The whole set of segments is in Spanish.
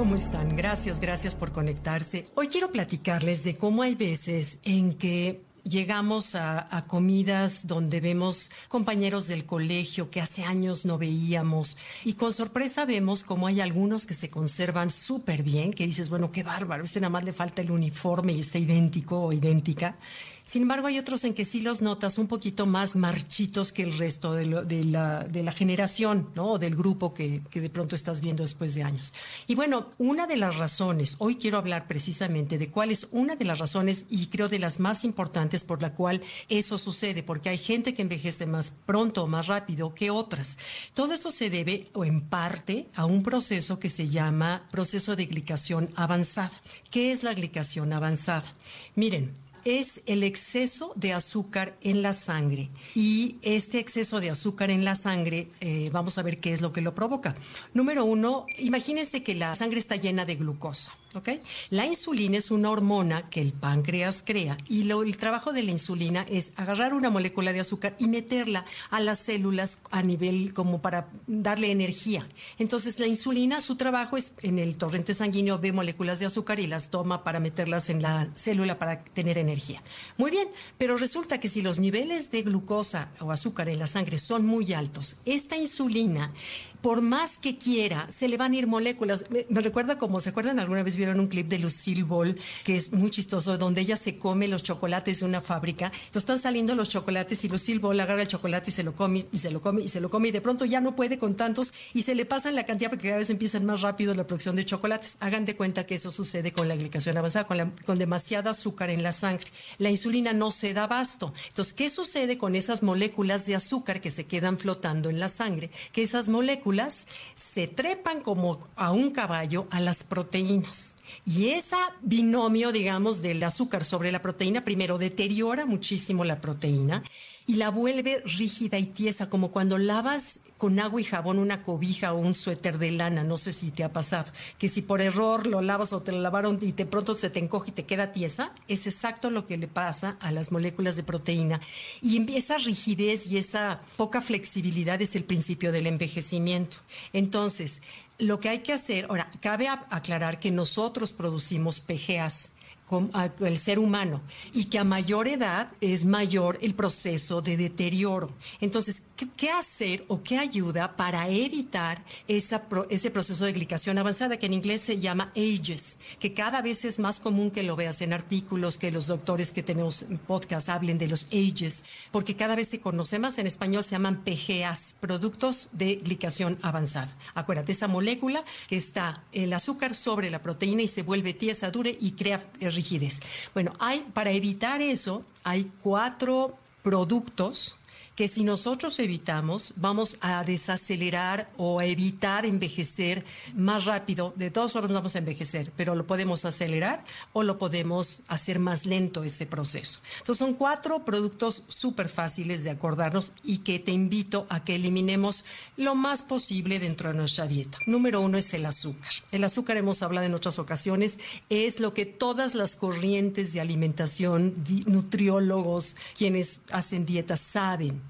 ¿Cómo están? Gracias, gracias por conectarse. Hoy quiero platicarles de cómo hay veces en que llegamos a, comidas donde vemos compañeros del colegio que hace años no veíamos y con sorpresa vemos como hay algunos que se conservan súper bien, que dices, bueno, qué bárbaro, este nada más le falta el uniforme y está idéntico o idéntica. Sin embargo, hay otros en que sí los notas un poquito más marchitos que el resto de, la, generación, ¿no? O del grupo que, que, de pronto estás viendo después de años. Y bueno, una de las razones, hoy quiero hablar precisamente de cuál es una de las razones y creo de las más importantes por la cual eso sucede, porque hay gente que envejece más pronto o más rápido que otras. Todo esto se debe, o en parte, a un proceso que se llama proceso de glicación avanzada. ¿Qué es la glicación avanzada? Miren, es el exceso de azúcar en la sangre. Y este exceso de azúcar en la sangre, eh, vamos a ver qué es lo que lo provoca. Número uno, imagínense que la sangre está llena de glucosa. La insulina es una hormona que el páncreas crea y el trabajo de la insulina es agarrar una molécula de azúcar y meterla a las células a nivel como para darle energía. Entonces la insulina, su trabajo es en el torrente sanguíneo ve moléculas de azúcar y las toma para meterlas en la célula para tener energía. Muy bien, pero resulta que si los niveles de glucosa o azúcar en la sangre son muy altos, esta insulina por más que quiera, se le van a ir moléculas. Me, recuerda como, ¿se acuerdan? Alguna vez vieron un clip de Lucille Ball, que es muy chistoso, donde ella se come los chocolates de una fábrica. Entonces están saliendo los chocolates y Lucille Ball agarra el chocolate y se lo come, y se lo come, y se lo come, y de pronto ya no puede con tantos, y se le pasan la cantidad porque cada vez empiezan más rápido la producción de chocolates. Hagan de cuenta que eso sucede con la glicación avanzada, con, con demasiada azúcar en la sangre. La insulina no se da abasto. Entonces, ¿qué sucede con esas moléculas de azúcar que se quedan flotando en la sangre? Que esas moléculas se trepan como a un caballo a las proteínas. Y ese binomio, digamos, del azúcar sobre la proteína, primero deteriora muchísimo la proteína y la vuelve rígida y tiesa, como cuando lavas con agua y jabón una cobija o un suéter de lana, no sé si te ha pasado, que si por error lo lavas o te lo lavaron y de pronto se te encoge y te queda tiesa, es exacto lo que le pasa a las moléculas de proteína. Y esa rigidez y esa poca flexibilidad es el principio del envejecimiento. Entonces, lo que hay que hacer, ahora, cabe aclarar que nosotros producimos PGAs el ser humano y que a mayor edad es mayor el proceso de deterioro. Entonces, ¿qué, hacer o qué ayuda para evitar esa, ese proceso de glicación avanzada que en inglés se llama ages, que cada vez es más común que lo veas en artículos, que los doctores que tenemos en podcast hablen de los ages, porque cada vez se conoce más en español, se llaman PGAs, productos de glicación avanzada. Acuérdate, esa molécula que está el azúcar sobre la proteína y se vuelve tiesa, dure y crea rigidez. Bueno, hay, para evitar eso, hay cuatro productos que si nosotros evitamos, vamos a desacelerar o a evitar envejecer más rápido. De todas formas vamos a envejecer, pero lo podemos acelerar o lo podemos hacer más lento ese proceso. Entonces son cuatro productos súper fáciles de acordarnos y que te invito a que eliminemos lo más posible dentro de nuestra dieta. Número uno es el azúcar. El azúcar, hemos hablado en otras ocasiones, es lo que todas las corrientes de alimentación, nutriólogos, quienes hacen dietas saben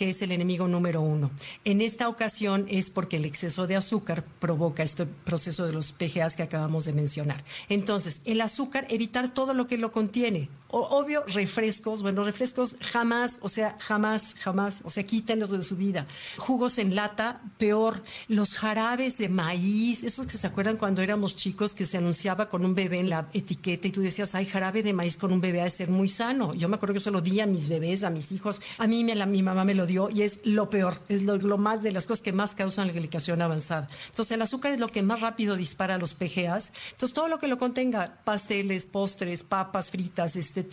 que es el enemigo número uno. En esta ocasión es porque el exceso de azúcar provoca este proceso de los PGAs que acabamos de mencionar. Entonces, el azúcar, evitar todo lo que lo contiene. obvio, refrescos, bueno, refrescos jamás, o sea, jamás, jamás, o sea, quítenlos de su vida. Jugos en lata, peor. Los jarabes de maíz, esos que se acuerdan cuando éramos chicos que se anunciaba con un bebé en la etiqueta y tú decías, ay, jarabe de maíz con un bebé ha de ser muy sano. Yo me acuerdo que eso lo di a mis bebés, a mis hijos. A mí mi mamá me lo y es lo peor, es lo, más de las cosas que más causan la glicación avanzada. Entonces el azúcar es lo que más rápido dispara los PGAs. Entonces todo lo que lo contenga, pasteles, postres, papas fritas, este,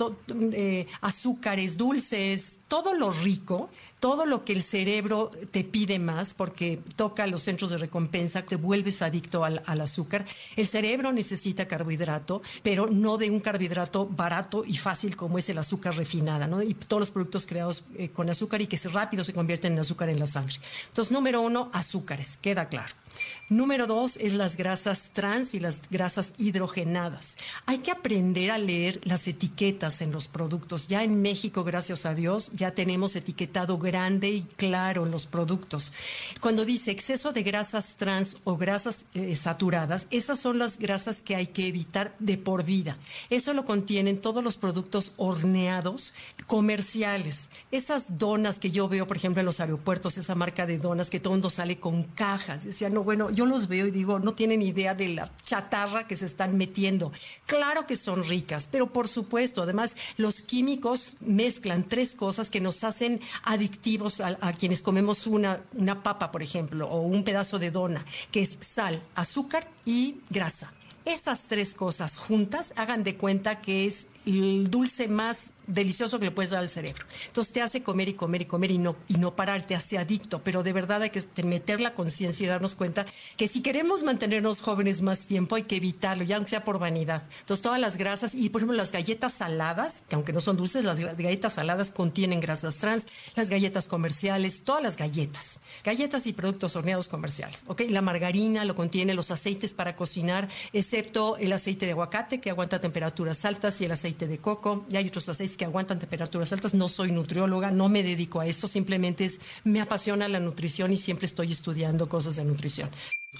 eh, azúcares, dulces, todo lo rico, todo lo que el cerebro te pide más porque toca los centros de recompensa, te vuelves adicto al, azúcar. El cerebro necesita carbohidrato, pero no de un carbohidrato barato y fácil como es el azúcar refinada, ¿no? Y todos los productos creados eh, con azúcar y que rápido se convierten en azúcar en la sangre. Entonces, número uno, azúcares, queda claro. Número dos es las grasas trans y las grasas hidrogenadas. Hay que aprender a leer las etiquetas en los productos. Ya en México, gracias a Dios, ya tenemos etiquetado grande y claro en los productos. Cuando dice exceso de grasas trans o grasas eh, saturadas, esas son las grasas que hay que evitar de por vida. Eso lo contienen todos los productos horneados comerciales. Esas donas que yo veo, por ejemplo, en los aeropuertos, esa marca de donas que todo mundo sale con cajas. Decía, no, bueno, yo los veo y digo, no tienen idea de la chatarra que se están metiendo. Claro que son ricas, pero por supuesto, además, los químicos mezclan tres cosas que nos hacen adictivos a, a quienes comemos una, una papa, por ejemplo, o un pedazo de dona, que es sal, azúcar y grasa. Esas tres cosas juntas hagan de cuenta que es el dulce más delicioso que le puedes dar al cerebro. Entonces te hace comer y comer y comer y no, y no parar, te hace adicto, pero de verdad hay que meter la conciencia y darnos cuenta que si queremos mantenernos jóvenes más tiempo hay que evitarlo, ya aunque sea por vanidad. Entonces todas las grasas y por ejemplo las galletas saladas, que aunque no son dulces, las galletas saladas contienen grasas trans, las galletas comerciales, todas las galletas, galletas y productos horneados comerciales, ¿ok? La margarina lo contiene, los aceites para cocinar, excepto el aceite de aguacate que aguanta temperaturas altas y el aceite de coco, y hay otros aceites que aguantan temperaturas altas. No soy nutrióloga, no me dedico a esto, simplemente es, me apasiona la nutrición y siempre estoy estudiando cosas de nutrición.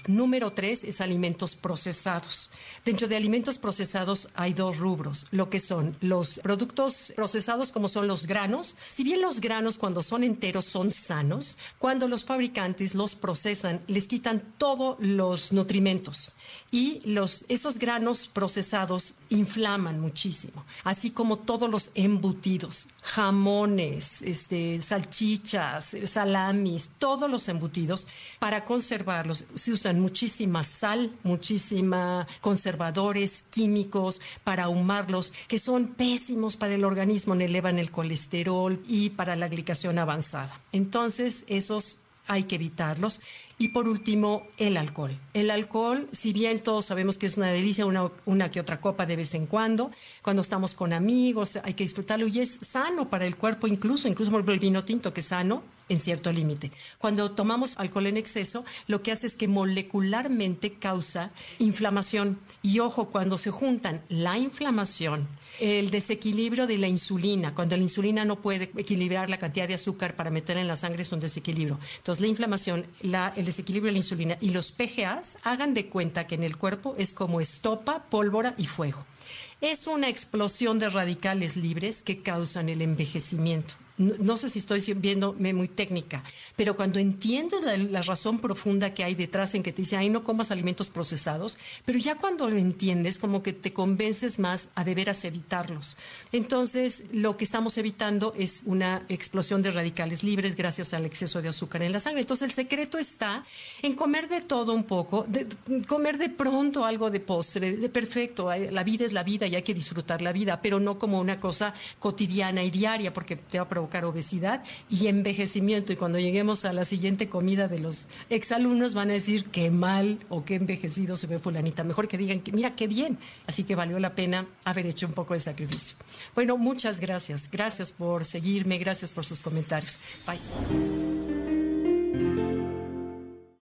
Número tres es alimentos procesados. Dentro de alimentos procesados hay dos rubros, lo que son los productos procesados como son los granos. Si bien los granos cuando son enteros son sanos, cuando los fabricantes los procesan les quitan todos los nutrimentos y los, esos granos procesados inflaman muchísimo, así como todos los embutidos, jamones, este, salchichas, salamis, todos los embutidos para conservarlos usan muchísima sal, muchísima conservadores químicos para ahumarlos, que son pésimos para el organismo, elevan el colesterol y para la glicación avanzada. Entonces, esos hay que evitarlos. Y por último, el alcohol. El alcohol, si bien todos sabemos que es una delicia, una, que otra copa de vez en cuando, cuando estamos con amigos, hay que disfrutarlo y es sano para el cuerpo, incluso, incluso por el vino tinto que es sano, en cierto límite. Cuando tomamos alcohol en exceso, lo que hace es que molecularmente causa inflamación. Y ojo, cuando se juntan la inflamación, el desequilibrio de la insulina, cuando la insulina no puede equilibrar la cantidad de azúcar para meter en la sangre, es un desequilibrio. Entonces, la inflamación, la, el desequilibrio de la insulina y los PGAs hagan de cuenta que en el cuerpo es como estopa, pólvora y fuego. Es una explosión de radicales libres que causan el envejecimiento no, sé si estoy viéndome muy técnica, pero cuando entiendes la, razón profunda que hay detrás en que te dice, ay, no comas alimentos procesados, pero ya cuando lo entiendes, como que te convences más a de veras evitarlos. Entonces, lo que estamos evitando es una explosión de radicales libres gracias al exceso de azúcar en la sangre. Entonces, el secreto está en comer de todo un poco, de, comer de pronto algo de postre, de perfecto, la vida es la vida y hay que disfrutar la vida, pero no como una cosa cotidiana y diaria, porque te va a provocar obesidad y envejecimiento. Y cuando lleguemos a la siguiente comida de los exalumnos van a decir qué mal o qué envejecido se ve fulanita. Mejor que digan que mira qué bien. Así que valió la pena haber hecho un poco de sacrificio. Bueno, muchas gracias. Gracias por seguirme, gracias por sus comentarios. Bye.